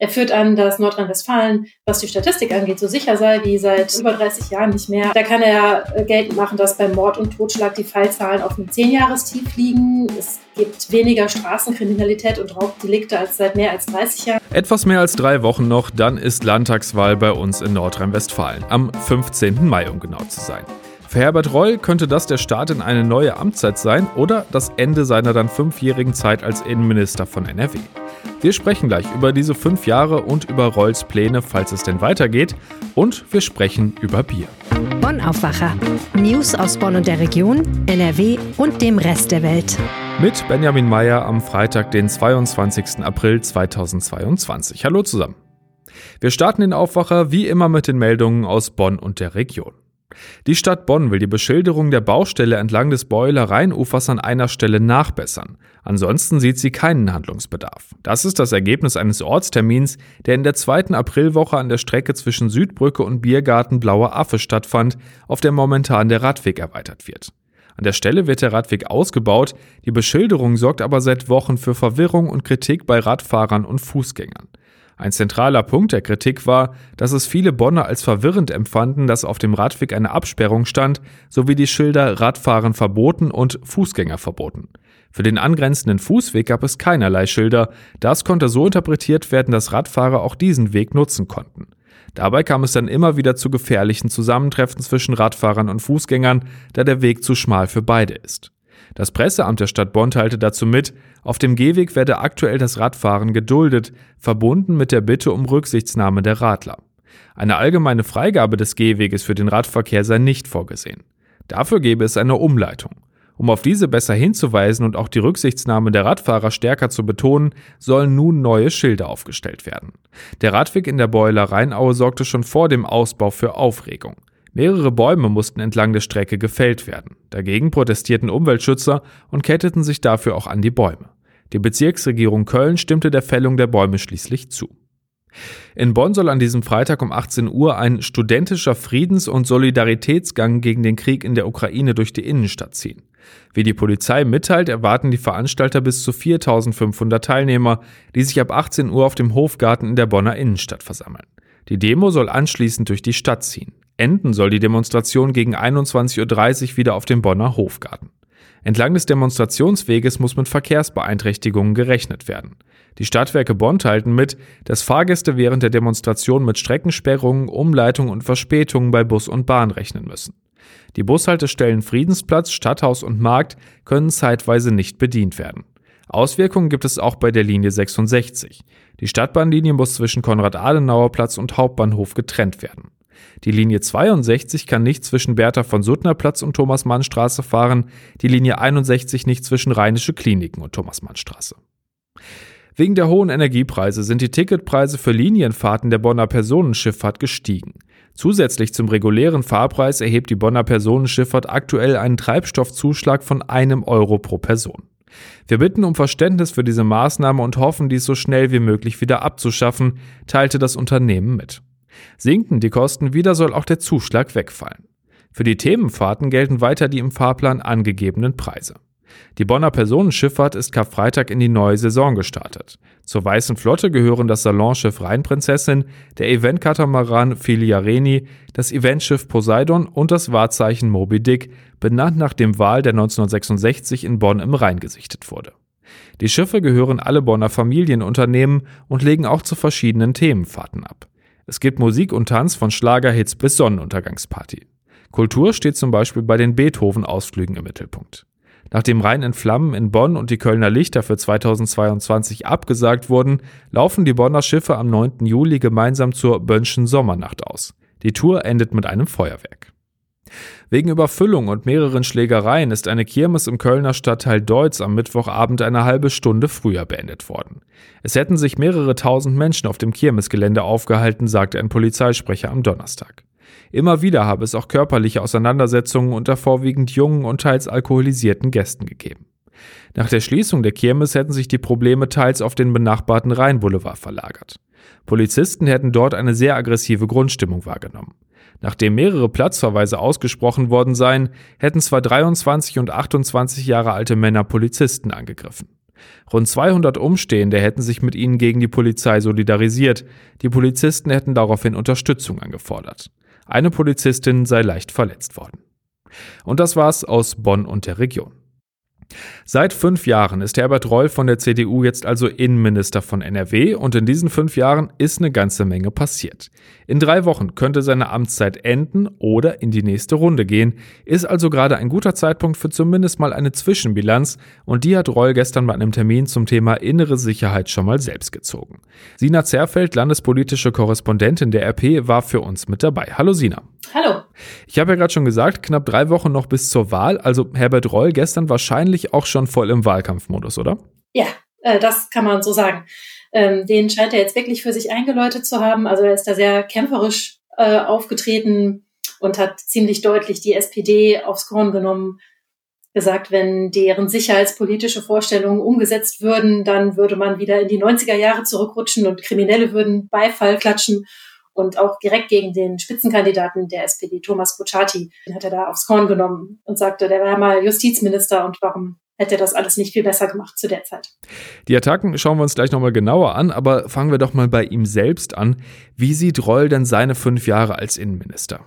Er führt an, dass Nordrhein-Westfalen, was die Statistik angeht, so sicher sei wie seit über 30 Jahren nicht mehr. Da kann er äh, geltend machen, dass beim Mord und Totschlag die Fallzahlen auf einem Zehnjahrestief liegen. Es gibt weniger Straßenkriminalität und Raubdelikte als seit mehr als 30 Jahren. Etwas mehr als drei Wochen noch, dann ist Landtagswahl bei uns in Nordrhein-Westfalen. Am 15. Mai, um genau zu sein. Für Herbert Reul könnte das der Start in eine neue Amtszeit sein oder das Ende seiner dann fünfjährigen Zeit als Innenminister von NRW. Wir sprechen gleich über diese fünf Jahre und über Rolls Pläne, falls es denn weitergeht. Und wir sprechen über Bier. Bonn Aufwacher. News aus Bonn und der Region, NRW und dem Rest der Welt. Mit Benjamin Meyer am Freitag, den 22. April 2022. Hallo zusammen. Wir starten den Aufwacher wie immer mit den Meldungen aus Bonn und der Region. Die Stadt Bonn will die Beschilderung der Baustelle entlang des Beuler Rheinufers an einer Stelle nachbessern. Ansonsten sieht sie keinen Handlungsbedarf. Das ist das Ergebnis eines Ortstermins, der in der zweiten Aprilwoche an der Strecke zwischen Südbrücke und Biergarten Blauer Affe stattfand, auf der momentan der Radweg erweitert wird. An der Stelle wird der Radweg ausgebaut, die Beschilderung sorgt aber seit Wochen für Verwirrung und Kritik bei Radfahrern und Fußgängern. Ein zentraler Punkt der Kritik war, dass es viele Bonner als verwirrend empfanden, dass auf dem Radweg eine Absperrung stand, sowie die Schilder Radfahren verboten und Fußgänger verboten. Für den angrenzenden Fußweg gab es keinerlei Schilder, das konnte so interpretiert werden, dass Radfahrer auch diesen Weg nutzen konnten. Dabei kam es dann immer wieder zu gefährlichen Zusammentreffen zwischen Radfahrern und Fußgängern, da der Weg zu schmal für beide ist. Das Presseamt der Stadt Bonn teilte dazu mit, auf dem Gehweg werde aktuell das Radfahren geduldet, verbunden mit der Bitte um Rücksichtsnahme der Radler. Eine allgemeine Freigabe des Gehweges für den Radverkehr sei nicht vorgesehen. Dafür gäbe es eine Umleitung. Um auf diese besser hinzuweisen und auch die Rücksichtsnahme der Radfahrer stärker zu betonen, sollen nun neue Schilder aufgestellt werden. Der Radweg in der Beuler Rheinaue sorgte schon vor dem Ausbau für Aufregung. Mehrere Bäume mussten entlang der Strecke gefällt werden. Dagegen protestierten Umweltschützer und ketteten sich dafür auch an die Bäume. Die Bezirksregierung Köln stimmte der Fällung der Bäume schließlich zu. In Bonn soll an diesem Freitag um 18 Uhr ein studentischer Friedens- und Solidaritätsgang gegen den Krieg in der Ukraine durch die Innenstadt ziehen. Wie die Polizei mitteilt, erwarten die Veranstalter bis zu 4500 Teilnehmer, die sich ab 18 Uhr auf dem Hofgarten in der Bonner Innenstadt versammeln. Die Demo soll anschließend durch die Stadt ziehen. Enden soll die Demonstration gegen 21.30 Uhr wieder auf dem Bonner Hofgarten. Entlang des Demonstrationsweges muss mit Verkehrsbeeinträchtigungen gerechnet werden. Die Stadtwerke Bonn teilten mit, dass Fahrgäste während der Demonstration mit Streckensperrungen, Umleitungen und Verspätungen bei Bus und Bahn rechnen müssen. Die Bushaltestellen Friedensplatz, Stadthaus und Markt können zeitweise nicht bedient werden. Auswirkungen gibt es auch bei der Linie 66. Die Stadtbahnlinie muss zwischen Konrad-Adenauer-Platz und Hauptbahnhof getrennt werden. Die Linie 62 kann nicht zwischen Bertha von Suttner Platz und Thomas-Mann-Straße fahren, die Linie 61 nicht zwischen Rheinische Kliniken und Thomas-Mann-Straße. Wegen der hohen Energiepreise sind die Ticketpreise für Linienfahrten der Bonner Personenschifffahrt gestiegen. Zusätzlich zum regulären Fahrpreis erhebt die Bonner Personenschifffahrt aktuell einen Treibstoffzuschlag von einem Euro pro Person. Wir bitten um Verständnis für diese Maßnahme und hoffen, dies so schnell wie möglich wieder abzuschaffen, teilte das Unternehmen mit. Sinken die Kosten wieder, soll auch der Zuschlag wegfallen. Für die Themenfahrten gelten weiter die im Fahrplan angegebenen Preise. Die Bonner Personenschifffahrt ist Karfreitag in die neue Saison gestartet. Zur Weißen Flotte gehören das Salonschiff Rheinprinzessin, der Eventkatamaran Filiareni, das Eventschiff Poseidon und das Wahrzeichen Moby Dick, benannt nach dem Wal, der 1966 in Bonn im Rhein gesichtet wurde. Die Schiffe gehören alle Bonner Familienunternehmen und legen auch zu verschiedenen Themenfahrten ab. Es gibt Musik und Tanz von Schlagerhits bis Sonnenuntergangsparty. Kultur steht zum Beispiel bei den Beethoven-Ausflügen im Mittelpunkt. Nachdem Rhein in Flammen in Bonn und die Kölner Lichter für 2022 abgesagt wurden, laufen die Bonner Schiffe am 9. Juli gemeinsam zur Bönschen Sommernacht aus. Die Tour endet mit einem Feuerwerk. Wegen Überfüllung und mehreren Schlägereien ist eine Kirmes im Kölner Stadtteil Deutz am Mittwochabend eine halbe Stunde früher beendet worden. Es hätten sich mehrere tausend Menschen auf dem Kirmesgelände aufgehalten, sagte ein Polizeisprecher am Donnerstag. Immer wieder habe es auch körperliche Auseinandersetzungen unter vorwiegend jungen und teils alkoholisierten Gästen gegeben. Nach der Schließung der Kirmes hätten sich die Probleme teils auf den benachbarten Rheinboulevard verlagert. Polizisten hätten dort eine sehr aggressive Grundstimmung wahrgenommen. Nachdem mehrere Platzverweise ausgesprochen worden seien, hätten zwar 23 und 28 Jahre alte Männer Polizisten angegriffen. Rund 200 Umstehende hätten sich mit ihnen gegen die Polizei solidarisiert. Die Polizisten hätten daraufhin Unterstützung angefordert. Eine Polizistin sei leicht verletzt worden. Und das war's aus Bonn und der Region. Seit fünf Jahren ist Herbert Reul von der CDU jetzt also Innenminister von NRW und in diesen fünf Jahren ist eine ganze Menge passiert. In drei Wochen könnte seine Amtszeit enden oder in die nächste Runde gehen, ist also gerade ein guter Zeitpunkt für zumindest mal eine Zwischenbilanz und die hat Reul gestern bei einem Termin zum Thema innere Sicherheit schon mal selbst gezogen. Sina Zerfeld, landespolitische Korrespondentin der RP, war für uns mit dabei. Hallo Sina. Hallo. Ich habe ja gerade schon gesagt, knapp drei Wochen noch bis zur Wahl. Also Herbert Reul gestern wahrscheinlich auch schon voll im Wahlkampfmodus, oder? Ja, äh, das kann man so sagen. Ähm, den scheint er jetzt wirklich für sich eingeläutet zu haben. Also er ist da sehr kämpferisch äh, aufgetreten und hat ziemlich deutlich die SPD aufs Korn genommen. Gesagt, wenn deren sicherheitspolitische Vorstellungen umgesetzt würden, dann würde man wieder in die 90er Jahre zurückrutschen und Kriminelle würden Beifall klatschen und auch direkt gegen den Spitzenkandidaten der SPD, Thomas Kutschaty, den hat er da aufs Korn genommen und sagte, der war mal Justizminister und warum hätte er das alles nicht viel besser gemacht zu der Zeit. Die Attacken schauen wir uns gleich nochmal genauer an, aber fangen wir doch mal bei ihm selbst an. Wie sieht Reul denn seine fünf Jahre als Innenminister?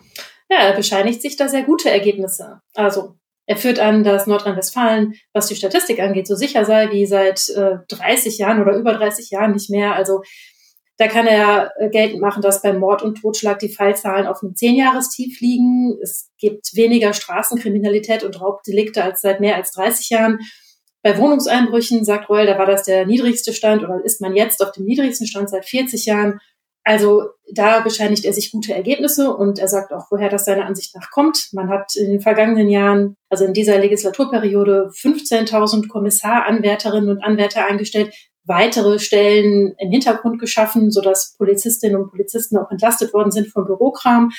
Ja, er bescheinigt sich da sehr gute Ergebnisse. Also er führt an, dass Nordrhein-Westfalen, was die Statistik angeht, so sicher sei wie seit äh, 30 Jahren oder über 30 Jahren nicht mehr. Also da kann er äh, geltend machen, dass beim Mord und Totschlag die Fallzahlen auf einem Zehnjahrestief liegen. Es gibt weniger Straßenkriminalität und Raubdelikte als seit mehr als 30 Jahren. Bei Wohnungseinbrüchen, sagt Reul, da war das der niedrigste Stand oder ist man jetzt auf dem niedrigsten Stand seit 40 Jahren. Also da bescheinigt er sich gute Ergebnisse und er sagt auch, woher das seiner Ansicht nach kommt. Man hat in den vergangenen Jahren, also in dieser Legislaturperiode, 15.000 Kommissaranwärterinnen und Anwärter eingestellt, weitere Stellen im Hintergrund geschaffen, sodass Polizistinnen und Polizisten auch entlastet worden sind vom Bürokram.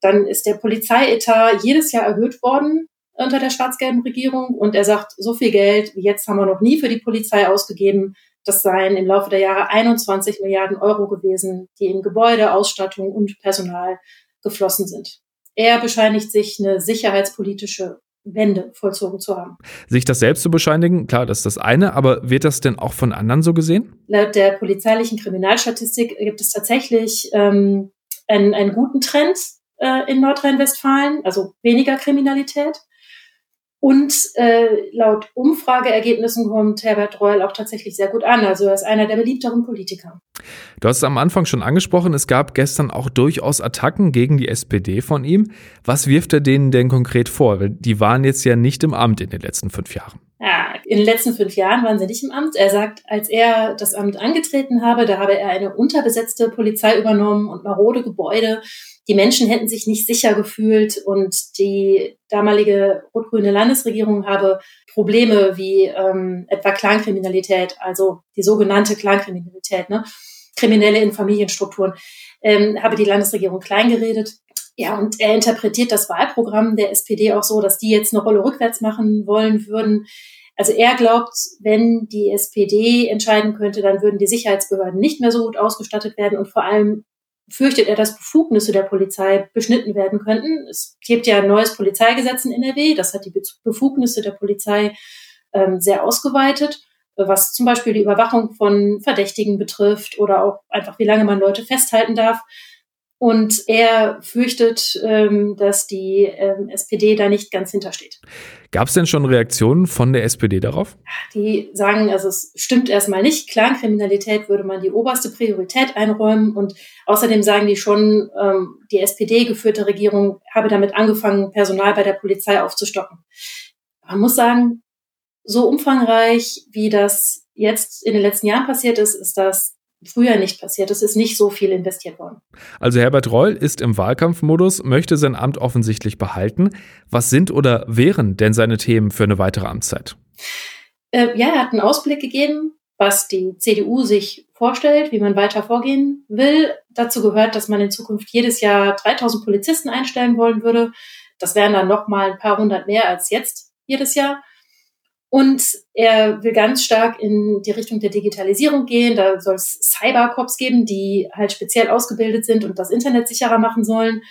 Dann ist der Polizeietat jedes Jahr erhöht worden unter der schwarz-gelben Regierung. Und er sagt, so viel Geld wie jetzt haben wir noch nie für die Polizei ausgegeben. Das seien im Laufe der Jahre 21 Milliarden Euro gewesen, die in Gebäude, Ausstattung und Personal geflossen sind. Er bescheinigt sich eine sicherheitspolitische Wende vollzogen zu haben. Sich das selbst zu bescheinigen, klar, das ist das eine, aber wird das denn auch von anderen so gesehen? Laut der polizeilichen Kriminalstatistik gibt es tatsächlich ähm, einen, einen guten Trend äh, in Nordrhein-Westfalen, also weniger Kriminalität. Und äh, laut Umfrageergebnissen kommt Herbert Reul auch tatsächlich sehr gut an. Also er ist einer der beliebteren Politiker. Du hast es am Anfang schon angesprochen, es gab gestern auch durchaus Attacken gegen die SPD von ihm. Was wirft er denen denn konkret vor? Die waren jetzt ja nicht im Amt in den letzten fünf Jahren. Ja, in den letzten fünf Jahren waren sie nicht im Amt. Er sagt, als er das Amt angetreten habe, da habe er eine unterbesetzte Polizei übernommen und marode Gebäude die Menschen hätten sich nicht sicher gefühlt und die damalige rot-grüne Landesregierung habe Probleme wie ähm, etwa Clankriminalität, also die sogenannte Clankriminalität, ne? Kriminelle in Familienstrukturen, ähm, habe die Landesregierung kleingeredet. Ja, und er interpretiert das Wahlprogramm der SPD auch so, dass die jetzt eine Rolle rückwärts machen wollen würden. Also er glaubt, wenn die SPD entscheiden könnte, dann würden die Sicherheitsbehörden nicht mehr so gut ausgestattet werden und vor allem fürchtet er, dass Befugnisse der Polizei beschnitten werden könnten. Es gibt ja ein neues Polizeigesetz in NRW, das hat die Befugnisse der Polizei ähm, sehr ausgeweitet, was zum Beispiel die Überwachung von Verdächtigen betrifft oder auch einfach, wie lange man Leute festhalten darf. Und er fürchtet, ähm, dass die ähm, SPD da nicht ganz hintersteht. Gab es denn schon Reaktionen von der SPD darauf? Die sagen, also es stimmt erstmal nicht. Clankriminalität würde man die oberste Priorität einräumen. Und außerdem sagen die schon, ähm, die SPD-geführte Regierung habe damit angefangen, Personal bei der Polizei aufzustocken. Man muss sagen, so umfangreich, wie das jetzt in den letzten Jahren passiert ist, ist das früher nicht passiert. Es ist nicht so viel investiert worden. Also Herbert Reul ist im Wahlkampfmodus, möchte sein Amt offensichtlich behalten. Was sind oder wären denn seine Themen für eine weitere Amtszeit? Äh, ja, er hat einen Ausblick gegeben, was die CDU sich vorstellt, wie man weiter vorgehen will. Dazu gehört, dass man in Zukunft jedes Jahr 3000 Polizisten einstellen wollen würde. Das wären dann noch mal ein paar hundert mehr als jetzt jedes Jahr. Und er will ganz stark in die Richtung der Digitalisierung gehen. Da soll es Cybercops geben, die halt speziell ausgebildet sind und das Internet sicherer machen sollen.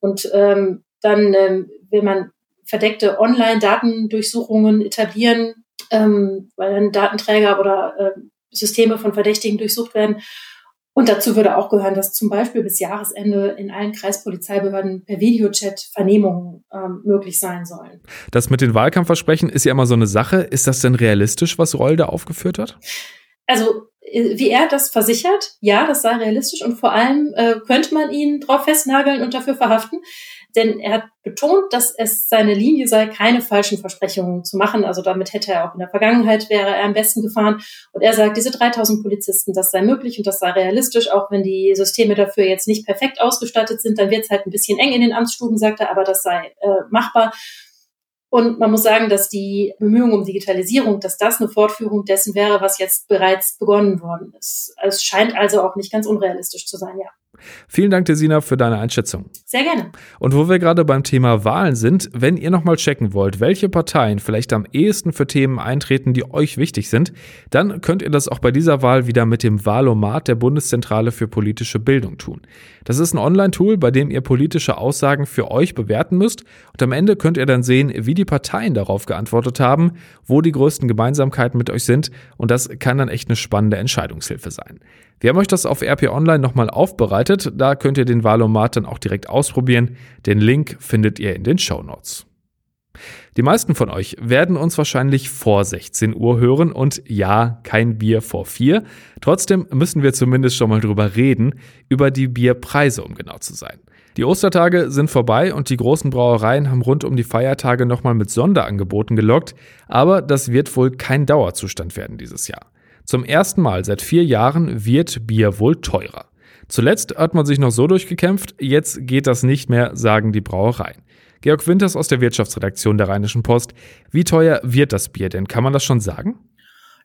Und ähm, dann ähm, will man verdeckte Online-Datendurchsuchungen etablieren. ähm, weil dann Datenträger oder äh, Systeme von Verdächtigen durchsucht werden. Und dazu würde auch gehören, dass zum Beispiel bis Jahresende in allen Kreispolizeibehörden per Videochat Vernehmungen ähm, möglich sein sollen. Das mit den Wahlkampfversprechen ist ja immer so eine Sache. Ist das denn realistisch, was Reul da aufgeführt hat? Also äh, wie er das versichert, ja, das sei realistisch und vor allem äh, könnte man ihn drauf festnageln und dafür verhaften. Denn er hat betont, dass es seine Linie sei, keine falschen Versprechungen zu machen. Also damit hätte er auch in der Vergangenheit wäre er am besten gefahren. Und er sagt, diese 3000 Polizisten, das sei möglich und das sei realistisch, auch wenn die Systeme dafür jetzt nicht perfekt ausgestattet sind, dann wird es halt ein bisschen eng in den Amtsstuben, sagt er, aber das sei äh, machbar. Und man muss sagen, dass die Bemühungen um Digitalisierung, dass das eine Fortführung dessen wäre, was jetzt bereits begonnen worden ist. Es scheint also auch nicht ganz unrealistisch zu sein, ja. Vielen Dank, Desina, für deine Einschätzung. Sehr gerne. Und wo wir gerade beim Thema Wahlen sind, wenn ihr nochmal checken wollt, welche Parteien vielleicht am ehesten für Themen eintreten, die euch wichtig sind, dann könnt ihr das auch bei dieser Wahl wieder mit dem Wahlomat der Bundeszentrale für politische Bildung tun. Das ist ein Online-Tool, bei dem ihr politische Aussagen für euch bewerten müsst und am Ende könnt ihr dann sehen, wie die Parteien darauf geantwortet haben, wo die größten Gemeinsamkeiten mit euch sind und das kann dann echt eine spannende Entscheidungshilfe sein. Wir haben euch das auf RP Online nochmal aufbereitet. Da könnt ihr den Valomat dann auch direkt ausprobieren. Den Link findet ihr in den Show Notes. Die meisten von euch werden uns wahrscheinlich vor 16 Uhr hören und ja, kein Bier vor vier. Trotzdem müssen wir zumindest schon mal drüber reden, über die Bierpreise, um genau zu sein. Die Ostertage sind vorbei und die großen Brauereien haben rund um die Feiertage nochmal mit Sonderangeboten gelockt, aber das wird wohl kein Dauerzustand werden dieses Jahr. Zum ersten Mal seit vier Jahren wird Bier wohl teurer. Zuletzt hat man sich noch so durchgekämpft, jetzt geht das nicht mehr, sagen die Brauereien. Georg Winters aus der Wirtschaftsredaktion der Rheinischen Post. Wie teuer wird das Bier denn? Kann man das schon sagen?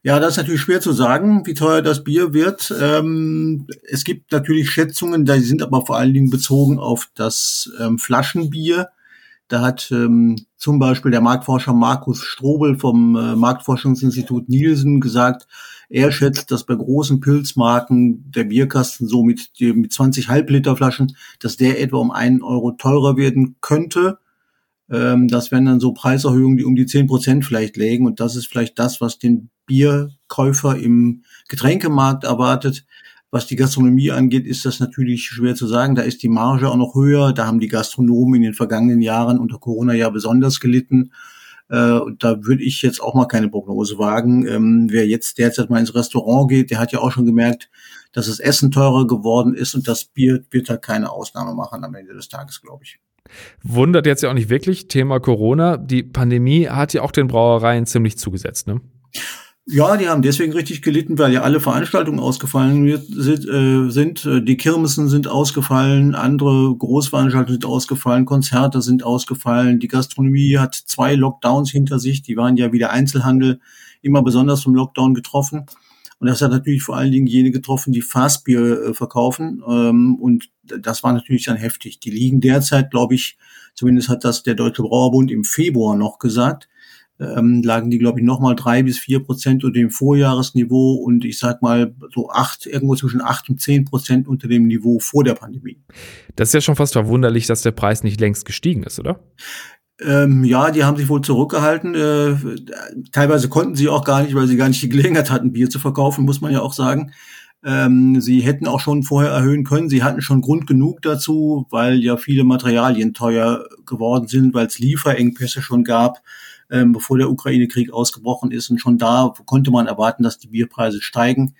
Ja, das ist natürlich schwer zu sagen, wie teuer das Bier wird. Ähm, es gibt natürlich Schätzungen, die sind aber vor allen Dingen bezogen auf das ähm, Flaschenbier. Da hat ähm, zum Beispiel der Marktforscher Markus Strobel vom äh, Marktforschungsinstitut Nielsen gesagt, er schätzt, dass bei großen Pilzmarken der Bierkasten so mit, mit 20 Halbliter Flaschen, dass der etwa um einen Euro teurer werden könnte. Ähm, das wären dann so Preiserhöhungen, die um die 10 Prozent vielleicht lägen. Und das ist vielleicht das, was den Bierkäufer im Getränkemarkt erwartet. Was die Gastronomie angeht, ist das natürlich schwer zu sagen. Da ist die Marge auch noch höher. Da haben die Gastronomen in den vergangenen Jahren unter Corona ja besonders gelitten. Äh, da würde ich jetzt auch mal keine Prognose wagen. Ähm, wer jetzt derzeit mal ins Restaurant geht, der hat ja auch schon gemerkt, dass das Essen teurer geworden ist und das Bier wird da keine Ausnahme machen am Ende des Tages, glaube ich. Wundert jetzt ja auch nicht wirklich, Thema Corona. Die Pandemie hat ja auch den Brauereien ziemlich zugesetzt, ne? Ja, die haben deswegen richtig gelitten, weil ja alle Veranstaltungen ausgefallen äh, sind. Die Kirmessen sind ausgefallen, andere Großveranstaltungen sind ausgefallen, Konzerte sind ausgefallen. Die Gastronomie hat zwei Lockdowns hinter sich. Die waren ja wieder Einzelhandel immer besonders vom Lockdown getroffen. Und das hat natürlich vor allen Dingen jene getroffen, die Fastbier äh, verkaufen. Ähm, und das war natürlich dann heftig. Die liegen derzeit, glaube ich, zumindest hat das der Deutsche Brauerbund im Februar noch gesagt, ähm, lagen die, glaube ich, nochmal drei bis vier Prozent unter dem Vorjahresniveau und ich sag mal so acht, irgendwo zwischen acht und zehn Prozent unter dem Niveau vor der Pandemie. Das ist ja schon fast verwunderlich, dass der Preis nicht längst gestiegen ist, oder? Ähm, ja, die haben sich wohl zurückgehalten. Äh, teilweise konnten sie auch gar nicht, weil sie gar nicht die Gelegenheit hatten, Bier zu verkaufen, muss man ja auch sagen. Ähm, sie hätten auch schon vorher erhöhen können. Sie hatten schon Grund genug dazu, weil ja viele Materialien teuer geworden sind, weil es Lieferengpässe schon gab ähm, bevor der Ukraine-Krieg ausgebrochen ist. Und schon da konnte man erwarten, dass die Bierpreise steigen.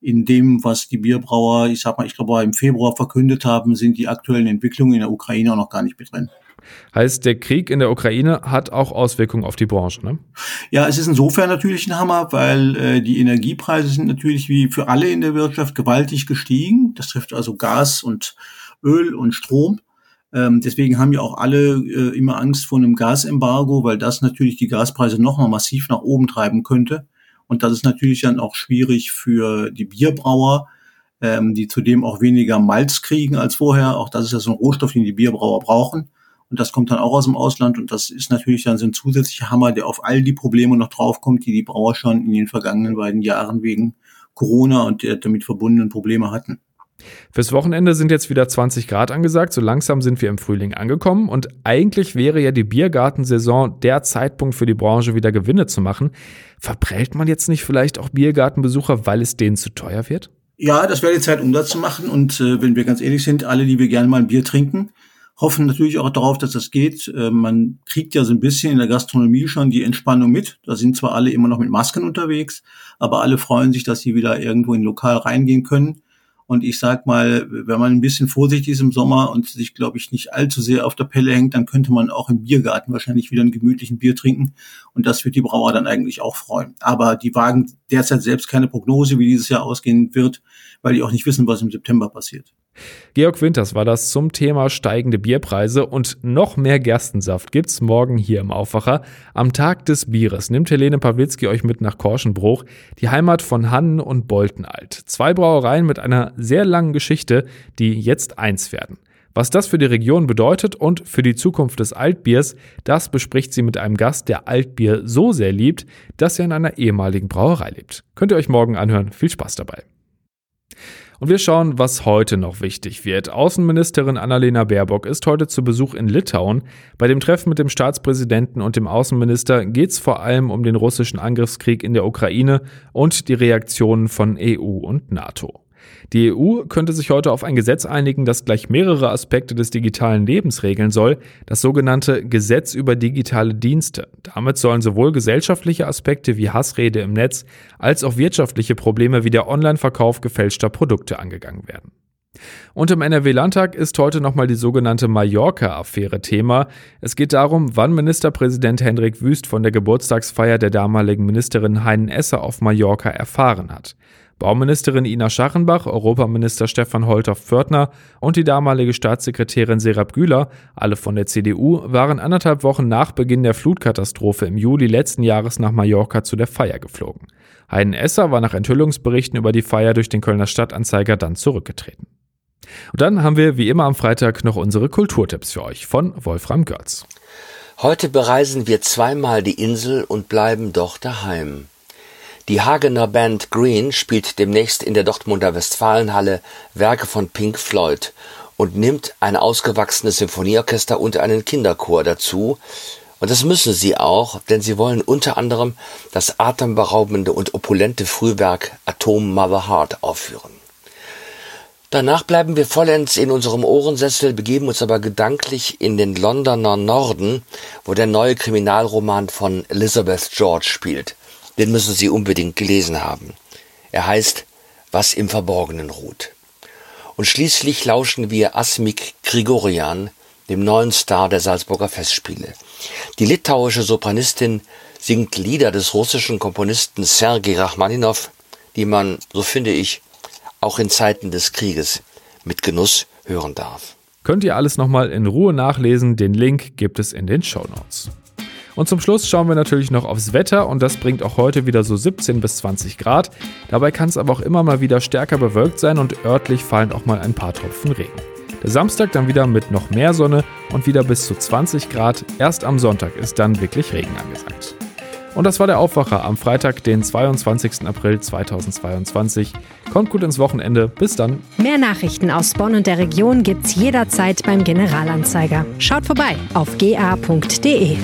In dem, was die Bierbrauer, ich sag mal, ich glaube, im Februar verkündet haben, sind die aktuellen Entwicklungen in der Ukraine auch noch gar nicht mit drin. Heißt, der Krieg in der Ukraine hat auch Auswirkungen auf die Branche, ne? Ja, es ist insofern natürlich ein Hammer, weil äh, die Energiepreise sind natürlich wie für alle in der Wirtschaft gewaltig gestiegen. Das trifft also Gas und Öl und Strom. Ähm, deswegen haben ja auch alle äh, immer Angst vor einem Gasembargo, weil das natürlich die Gaspreise nochmal massiv nach oben treiben könnte. Und das ist natürlich dann auch schwierig für die Bierbrauer, ähm, die zudem auch weniger Malz kriegen als vorher. Auch das ist ja so ein Rohstoff, den die Bierbrauer brauchen. Und das kommt dann auch aus dem Ausland. Und das ist natürlich dann so ein zusätzlicher Hammer, der auf all die Probleme noch draufkommt, die die Brauer schon in den vergangenen beiden Jahren wegen Corona und der damit verbundenen Probleme hatten. Fürs Wochenende sind jetzt wieder 20 Grad angesagt, so langsam sind wir im Frühling angekommen und eigentlich wäre ja die Biergartensaison der Zeitpunkt für die Branche wieder Gewinne zu machen. Verprellt man jetzt nicht vielleicht auch Biergartenbesucher, weil es denen zu teuer wird? Ja, das wäre die Zeit, um das zu machen. Und äh, wenn wir ganz ehrlich sind, alle, die wir gerne mal ein Bier trinken, hoffen natürlich auch darauf, dass das geht. Äh, man kriegt ja so ein bisschen in der Gastronomie schon die Entspannung mit. Da sind zwar alle immer noch mit Masken unterwegs, aber alle freuen sich, dass sie wieder irgendwo in ein Lokal reingehen können. Und ich sag mal, wenn man ein bisschen vorsichtig ist im Sommer und sich, glaube ich, nicht allzu sehr auf der Pelle hängt, dann könnte man auch im Biergarten wahrscheinlich wieder einen gemütlichen Bier trinken. Und das wird die Brauer dann eigentlich auch freuen. Aber die wagen derzeit selbst keine Prognose, wie dieses Jahr ausgehen wird, weil die auch nicht wissen, was im September passiert. Georg Winters war das zum Thema steigende Bierpreise und noch mehr Gerstensaft gibt's morgen hier im Aufwacher. Am Tag des Bieres nimmt Helene Pawlitzki euch mit nach Korschenbruch, die Heimat von Hannen und Boltenalt. Zwei Brauereien mit einer sehr langen Geschichte, die jetzt eins werden. Was das für die Region bedeutet und für die Zukunft des Altbiers, das bespricht sie mit einem Gast, der Altbier so sehr liebt, dass er in einer ehemaligen Brauerei lebt. Könnt ihr euch morgen anhören. Viel Spaß dabei. Und wir schauen, was heute noch wichtig wird. Außenministerin Annalena Baerbock ist heute zu Besuch in Litauen. Bei dem Treffen mit dem Staatspräsidenten und dem Außenminister geht es vor allem um den russischen Angriffskrieg in der Ukraine und die Reaktionen von EU und NATO. Die EU könnte sich heute auf ein Gesetz einigen, das gleich mehrere Aspekte des digitalen Lebens regeln soll, das sogenannte Gesetz über digitale Dienste. Damit sollen sowohl gesellschaftliche Aspekte wie Hassrede im Netz als auch wirtschaftliche Probleme wie der Online-Verkauf gefälschter Produkte angegangen werden. Und im NRW-Landtag ist heute nochmal die sogenannte Mallorca-Affäre Thema. Es geht darum, wann Ministerpräsident Hendrik Wüst von der Geburtstagsfeier der damaligen Ministerin Heinen Esser auf Mallorca erfahren hat. Bauministerin Ina Schachenbach, Europaminister Stefan Holthoff-Pförtner und die damalige Staatssekretärin Serap Güler, alle von der CDU, waren anderthalb Wochen nach Beginn der Flutkatastrophe im Juli letzten Jahres nach Mallorca zu der Feier geflogen. Heiden Esser war nach Enthüllungsberichten über die Feier durch den Kölner Stadtanzeiger dann zurückgetreten. Und dann haben wir wie immer am Freitag noch unsere Kulturtipps für euch von Wolfram Görz. Heute bereisen wir zweimal die Insel und bleiben doch daheim. Die Hagener Band Green spielt demnächst in der Dortmunder Westfalenhalle Werke von Pink Floyd und nimmt ein ausgewachsenes Symphonieorchester und einen Kinderchor dazu. Und das müssen sie auch, denn sie wollen unter anderem das atemberaubende und opulente Frühwerk Atom Mother Heart aufführen. Danach bleiben wir vollends in unserem Ohrensessel, begeben uns aber gedanklich in den Londoner Norden, wo der neue Kriminalroman von Elizabeth George spielt. Den müssen Sie unbedingt gelesen haben. Er heißt Was im Verborgenen ruht. Und schließlich lauschen wir Asmik Grigorian, dem neuen Star der Salzburger Festspiele. Die litauische Sopranistin singt Lieder des russischen Komponisten Sergei Rachmaninow, die man, so finde ich, auch in Zeiten des Krieges mit Genuss hören darf. Könnt ihr alles nochmal in Ruhe nachlesen, den Link gibt es in den Show Notes. Und zum Schluss schauen wir natürlich noch aufs Wetter und das bringt auch heute wieder so 17 bis 20 Grad. Dabei kann es aber auch immer mal wieder stärker bewölkt sein und örtlich fallen auch mal ein paar Tropfen Regen. Der Samstag dann wieder mit noch mehr Sonne und wieder bis zu 20 Grad. Erst am Sonntag ist dann wirklich Regen angesagt. Und das war der Aufwacher am Freitag, den 22. April 2022. Kommt gut ins Wochenende. Bis dann. Mehr Nachrichten aus Bonn und der Region gibt's jederzeit beim Generalanzeiger. Schaut vorbei auf ga.de.